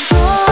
что